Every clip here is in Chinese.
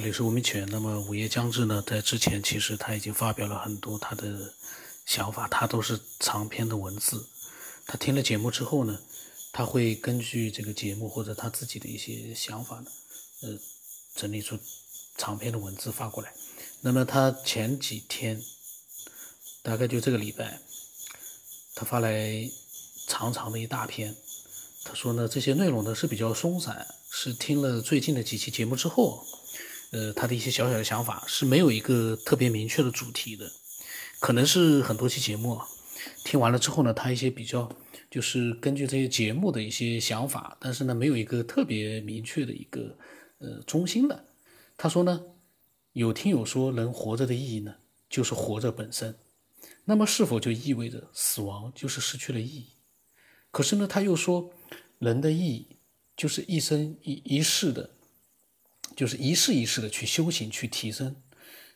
这里是吴明全。那么午夜将至呢，在之前其实他已经发表了很多他的想法，他都是长篇的文字。他听了节目之后呢，他会根据这个节目或者他自己的一些想法呢，呃，整理出长篇的文字发过来。那么他前几天，大概就这个礼拜，他发来长长的一大篇。他说呢，这些内容呢是比较松散，是听了最近的几期节目之后。呃，他的一些小小的想法是没有一个特别明确的主题的，可能是很多期节目听完了之后呢，他一些比较就是根据这些节目的一些想法，但是呢，没有一个特别明确的一个呃中心的。他说呢，有听友说人活着的意义呢，就是活着本身，那么是否就意味着死亡就是失去了意义？可是呢，他又说人的意义就是一生一一世的。就是一世一世的去修行去提升，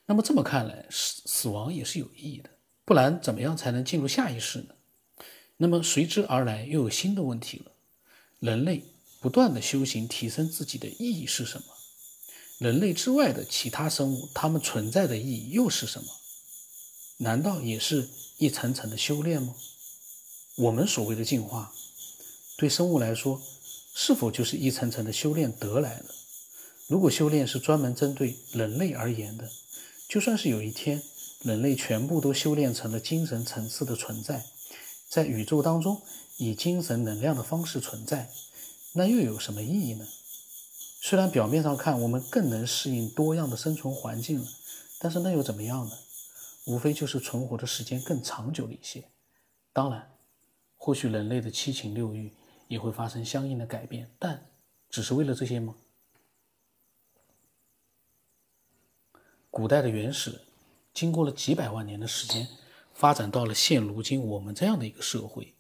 那么这么看来，死死亡也是有意义的，不然怎么样才能进入下一世呢？那么随之而来又有新的问题了：人类不断的修行提升自己的意义是什么？人类之外的其他生物，它们存在的意义又是什么？难道也是一层层的修炼吗？我们所谓的进化，对生物来说，是否就是一层层的修炼得来的？如果修炼是专门针对人类而言的，就算是有一天人类全部都修炼成了精神层次的存在，在宇宙当中以精神能量的方式存在，那又有什么意义呢？虽然表面上看我们更能适应多样的生存环境了，但是那又怎么样呢？无非就是存活的时间更长久了一些。当然，或许人类的七情六欲也会发生相应的改变，但只是为了这些吗？古代的原始人，经过了几百万年的时间，发展到了现如今我们这样的一个社会，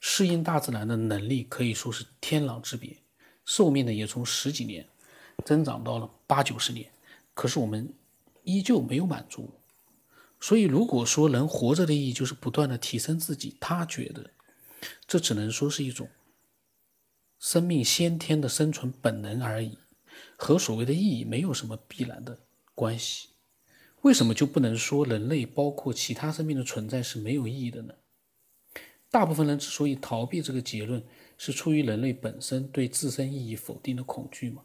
适应大自然的能力可以说是天壤之别，寿命呢也从十几年增长到了八九十年，可是我们依旧没有满足。所以，如果说人活着的意义就是不断的提升自己，他觉得这只能说是一种生命先天的生存本能而已，和所谓的意义没有什么必然的。关系，为什么就不能说人类包括其他生命的存在是没有意义的呢？大部分人之所以逃避这个结论，是出于人类本身对自身意义否定的恐惧嘛？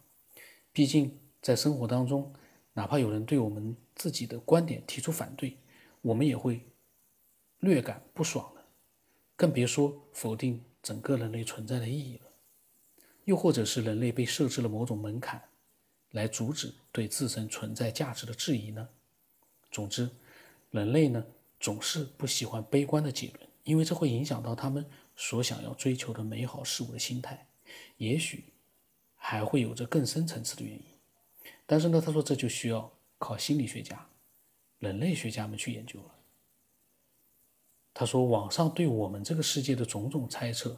毕竟在生活当中，哪怕有人对我们自己的观点提出反对，我们也会略感不爽的，更别说否定整个人类存在的意义了。又或者是人类被设置了某种门槛。来阻止对自身存在价值的质疑呢？总之，人类呢总是不喜欢悲观的结论，因为这会影响到他们所想要追求的美好事物的心态。也许还会有着更深层次的原因，但是呢，他说这就需要靠心理学家、人类学家们去研究了。他说，网上对我们这个世界的种种猜测，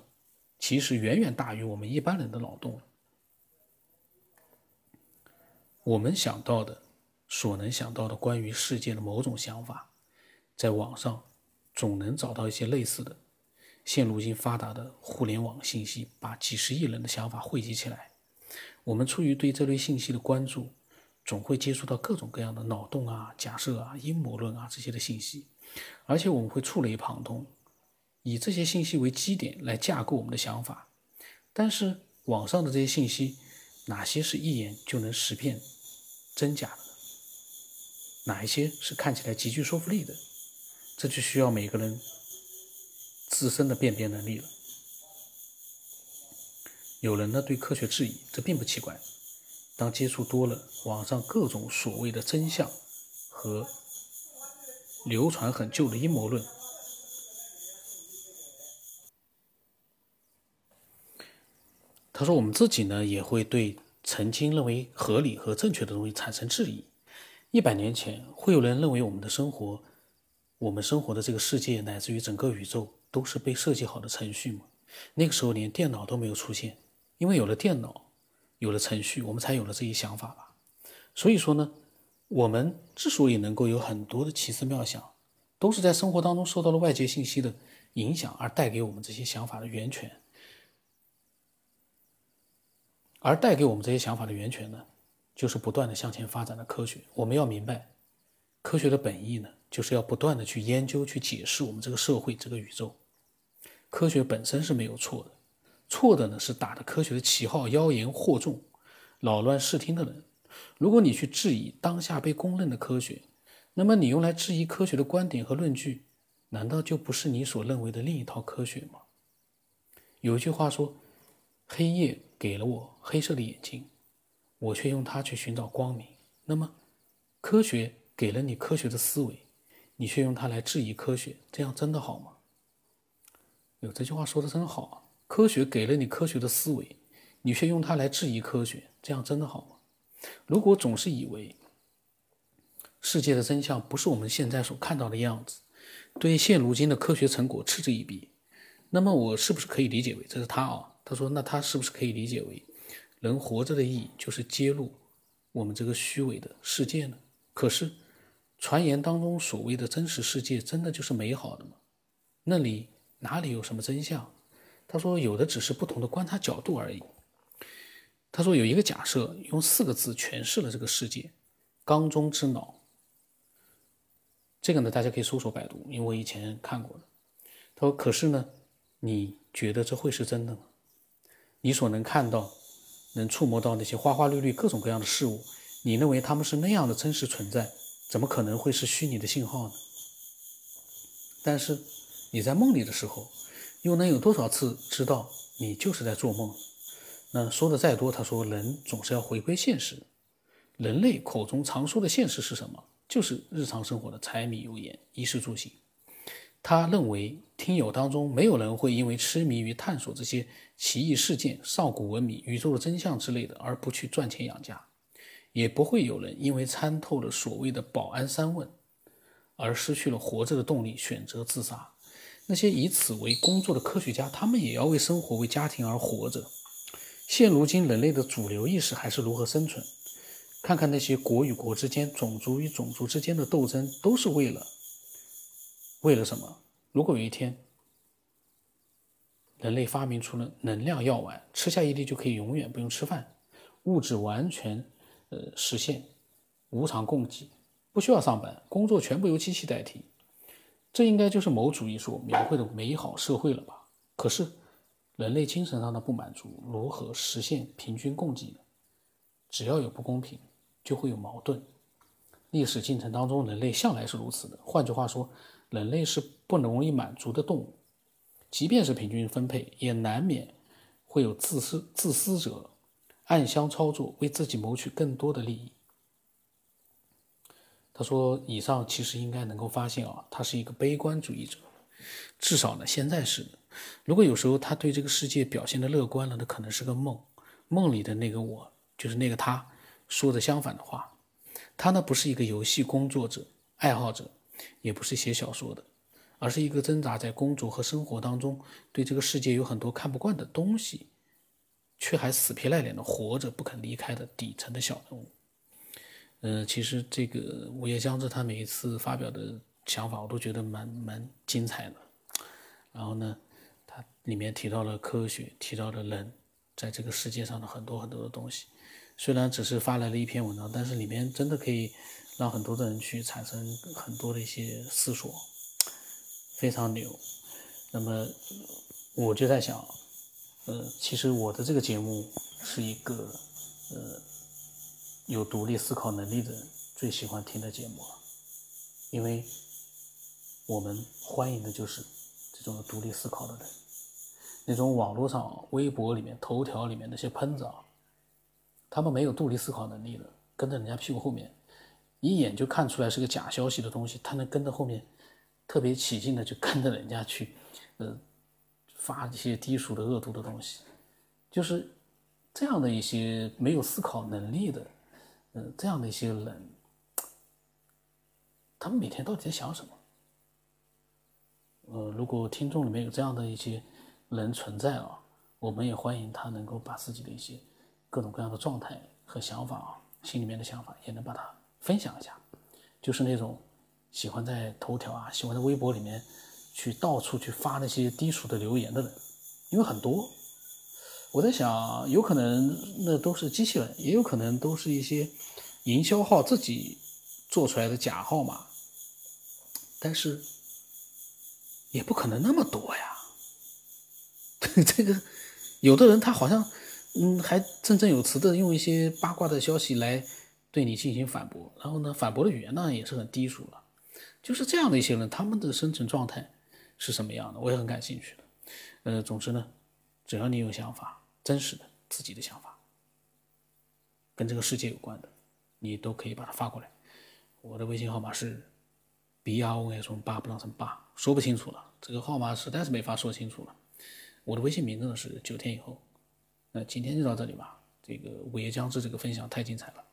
其实远远大于我们一般人的脑洞。我们想到的，所能想到的关于世界的某种想法，在网上总能找到一些类似的。现如今发达的互联网信息，把几十亿人的想法汇集起来，我们出于对这类信息的关注，总会接触到各种各样的脑洞啊、假设啊、阴谋论啊这些的信息，而且我们会触类旁通，以这些信息为基点来架构我们的想法。但是网上的这些信息，哪些是一眼就能识辨？真假的，哪一些是看起来极具说服力的？这就需要每个人自身的辨别能力了。有人呢对科学质疑，这并不奇怪。当接触多了网上各种所谓的真相和流传很久的阴谋论，他说我们自己呢也会对。曾经认为合理和正确的东西产生质疑。一百年前，会有人认为我们的生活、我们生活的这个世界，乃至于整个宇宙都是被设计好的程序吗？那个时候连电脑都没有出现，因为有了电脑，有了程序，我们才有了这一想法吧。所以说呢，我们之所以能够有很多的奇思妙想，都是在生活当中受到了外界信息的影响而带给我们这些想法的源泉。而带给我们这些想法的源泉呢，就是不断的向前发展的科学。我们要明白，科学的本意呢，就是要不断的去研究、去解释我们这个社会、这个宇宙。科学本身是没有错的，错的呢是打着科学的旗号妖言惑众、扰乱视听的人。如果你去质疑当下被公认的科学，那么你用来质疑科学的观点和论据，难道就不是你所认为的另一套科学吗？有一句话说：“黑夜给了我黑色的眼睛，我却用它去寻找光明。”那么，科学给了你科学的思维，你却用它来质疑科学，这样真的好吗？有这句话说的真好啊！科学给了你科学的思维，你却用它来质疑科学，这样真的好吗？如果总是以为世界的真相不是我们现在所看到的样子，对现如今的科学成果嗤之以鼻，那么我是不是可以理解为这是他啊？他说，那他是不是可以理解为人活着的意义就是揭露我们这个虚伪的世界呢？可是传言当中所谓的真实世界真的就是美好的吗？那里哪里有什么真相？他说，有的只是不同的观察角度而已。他说有一个假设，用四个字诠释了这个世界：缸中之脑。这个呢，大家可以搜索百度，因为我以前看过的。他说：“可是呢，你觉得这会是真的吗？你所能看到、能触摸到那些花花绿绿、各种各样的事物，你认为他们是那样的真实存在，怎么可能会是虚拟的信号呢？但是你在梦里的时候，又能有多少次知道你就是在做梦？”那说的再多，他说人总是要回归现实。人类口中常说的现实是什么？就是日常生活的柴米油盐、衣食住行。他认为听友当中没有人会因为痴迷于探索这些奇异事件、上古文明、宇宙的真相之类的而不去赚钱养家，也不会有人因为参透了所谓的保安三问而失去了活着的动力，选择自杀。那些以此为工作的科学家，他们也要为生活、为家庭而活着。现如今，人类的主流意识还是如何生存？看看那些国与国之间、种族与种族之间的斗争，都是为了为了什么？如果有一天，人类发明出了能量药丸，吃下一粒就可以永远不用吃饭，物质完全呃实现无偿供给，不需要上班，工作全部由机器代替，这应该就是某主义所描绘的美好社会了吧？可是。人类精神上的不满足如何实现平均供给呢？只要有不公平，就会有矛盾。历史进程当中，人类向来是如此的。换句话说，人类是不容易满足的动物。即便是平均分配，也难免会有自私自私者暗箱操作，为自己谋取更多的利益。他说：“以上其实应该能够发现啊，他是一个悲观主义者，至少呢，现在是。”如果有时候他对这个世界表现的乐观了，那可能是个梦，梦里的那个我，就是那个他说的相反的话。他呢不是一个游戏工作者、爱好者，也不是写小说的，而是一个挣扎在工作和生活当中，对这个世界有很多看不惯的东西，却还死皮赖脸的活着不肯离开的底层的小人物。嗯，其实这个午夜将至，他每一次发表的想法，我都觉得蛮蛮精彩的。然后呢？他里面提到了科学，提到了人在这个世界上的很多很多的东西。虽然只是发来了一篇文章，但是里面真的可以让很多的人去产生很多的一些思索，非常牛。那么我就在想，呃，其实我的这个节目是一个呃有独立思考能力的人最喜欢听的节目了，因为我们欢迎的就是这种独立思考的人。那种网络上、微博里面、头条里面那些喷子啊，他们没有独立思考能力的，跟着人家屁股后面，一眼就看出来是个假消息的东西，他能跟着后面，特别起劲的就跟着人家去，呃，发一些低俗的、恶毒的东西，就是这样的一些没有思考能力的，呃，这样的一些人，他们每天到底在想什么？呃，如果听众里面有这样的一些。人存在啊，我们也欢迎他能够把自己的一些各种各样的状态和想法啊，心里面的想法也能把它分享一下。就是那种喜欢在头条啊，喜欢在微博里面去到处去发那些低俗的留言的人，因为很多。我在想，有可能那都是机器人，也有可能都是一些营销号自己做出来的假号码，但是也不可能那么多呀。这个有的人他好像嗯还振振有词的用一些八卦的消息来对你进行反驳，然后呢反驳的语言呢也是很低俗了，就是这样的一些人，他们的生存状态是什么样的？我也很感兴趣的。呃，总之呢，只要你有想法。真实的自己的想法，跟这个世界有关的，你都可以把它发过来。我的微信号码是 b r o s 八不当成八，说不清楚了，这个号码实在是没法说清楚了。我的微信名字呢是九天以后。那今天就到这里吧，这个午夜将至这个分享太精彩了。